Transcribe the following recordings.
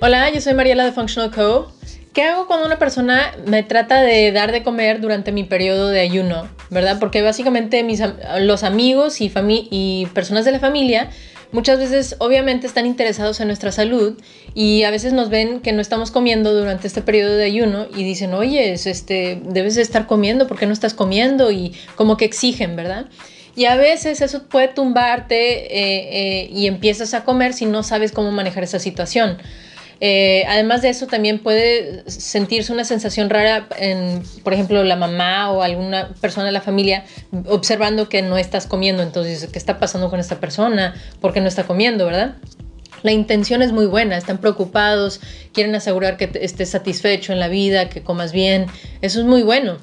Hola, yo soy Mariela de Functional Co. ¿Qué hago cuando una persona me trata de dar de comer durante mi periodo de ayuno? ¿Verdad? Porque básicamente los amigos y, y personas de la familia muchas veces obviamente están interesados en nuestra salud y a veces nos ven que no estamos comiendo durante este periodo de ayuno y dicen, oye, este, debes estar comiendo, ¿por qué no estás comiendo? Y como que exigen, ¿verdad? Y a veces eso puede tumbarte eh, eh, y empiezas a comer si no sabes cómo manejar esa situación. Eh, además de eso, también puede sentirse una sensación rara en, por ejemplo, la mamá o alguna persona de la familia observando que no estás comiendo. Entonces, ¿qué está pasando con esta persona? ¿Por qué no está comiendo, verdad? La intención es muy buena, están preocupados, quieren asegurar que estés satisfecho en la vida, que comas bien, eso es muy bueno.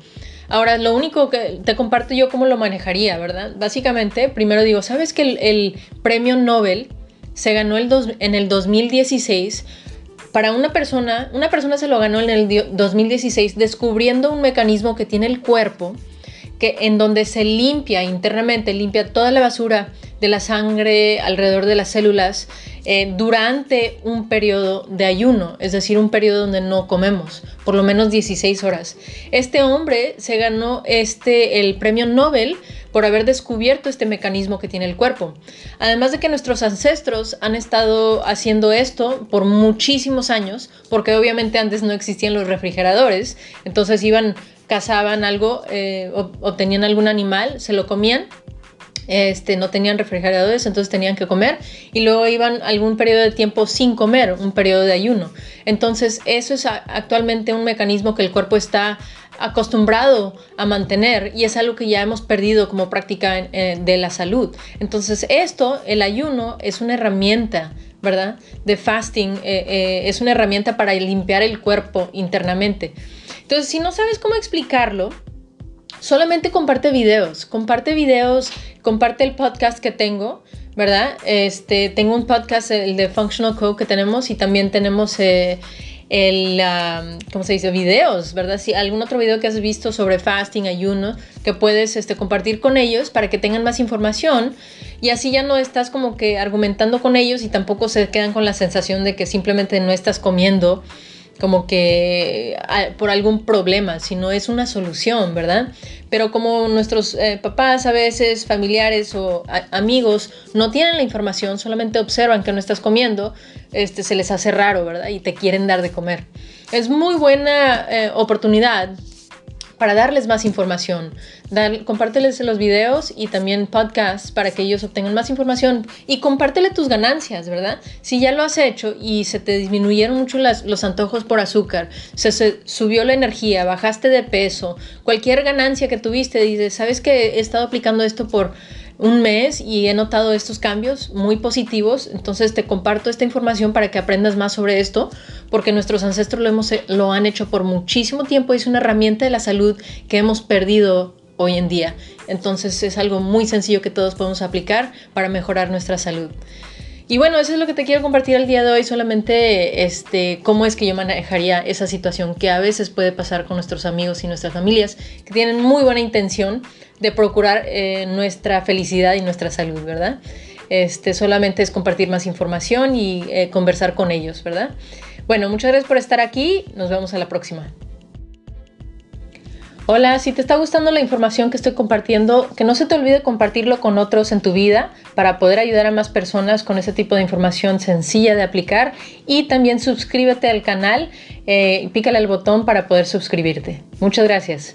Ahora, lo único que te comparto yo cómo lo manejaría, ¿verdad? Básicamente, primero digo, ¿sabes que el, premio Nobel se ganó el en el 2016 para una persona, una persona se lo ganó en el 2016 descubriendo un mecanismo que tiene el cuerpo que en donde se limpia internamente, limpia toda la basura de la sangre alrededor de las células eh, durante un periodo de ayuno, es decir, un periodo donde no comemos, por lo menos 16 horas. Este hombre se ganó este, el premio Nobel por haber descubierto este mecanismo que tiene el cuerpo. Además de que nuestros ancestros han estado haciendo esto por muchísimos años, porque obviamente antes no existían los refrigeradores, entonces iban, cazaban algo eh, o, tenían algún animal, se lo comían este, no tenían refrigeradores, entonces tenían que comer y luego iban algún periodo de tiempo sin comer, un periodo de ayuno. Entonces eso es actualmente un mecanismo que el cuerpo está acostumbrado a mantener y es algo que ya hemos perdido como práctica de la salud. Entonces esto, el ayuno, es una herramienta, ¿verdad? De fasting, eh, eh, es una herramienta para limpiar el cuerpo internamente. Entonces, si no sabes cómo explicarlo, solamente comparte videos, comparte videos, comparte el podcast que tengo, ¿verdad? Este, tengo un podcast, el de Functional Code que tenemos y también tenemos el, ¿cómo se dice? Videos, ¿verdad? Si algún otro video que has visto sobre fasting, ayuno, que puedes este, compartir con ellos para que tengan más información y así ya no estás como que argumentando con ellos y tampoco se quedan con la sensación de que simplemente no estás comiendo como que ah, por algún problema, sino es una solución, ¿verdad? Pero como nuestros eh, papás a veces, familiares o amigos no tienen la información, solamente observan que no estás comiendo, este, se les hace raro, ¿verdad? Y te quieren dar de comer. Es muy buena eh, oportunidad para darles más información. Dar, compárteles los videos y también podcasts para que ellos obtengan más información y compártele tus ganancias, ¿verdad? Si ya lo has hecho y se te disminuyeron mucho los antojos por azúcar, se, subió la energía, bajaste de peso, cualquier ganancia que tuviste, dices, ¿sabes que he estado aplicando esto por un mes y he notado estos cambios muy positivos. Entonces te comparto esta información para que aprendas más sobre esto, porque nuestros ancestros lo, hemos, lo han hecho por muchísimo tiempo y es una herramienta de la salud que hemos perdido hoy en día. Entonces es algo muy sencillo que todos podemos aplicar para mejorar nuestra salud. Y bueno, eso es lo que te quiero compartir el día de hoy, solamente este, cómo es que yo manejaría esa situación que a veces puede pasar con nuestros amigos y nuestras familias que tienen muy buena intención de procurar eh, nuestra felicidad y nuestra salud, ¿verdad? Este, solamente es compartir más información y eh, conversar con ellos, ¿verdad? Bueno, muchas gracias por estar aquí, nos vemos a la próxima. Hola, si te está gustando la información que estoy compartiendo, que no se te olvide compartirlo con otros en tu vida para poder ayudar a más personas con ese tipo de información sencilla de aplicar y también suscríbete al canal eh, pícale al botón para poder suscribirte. Muchas gracias.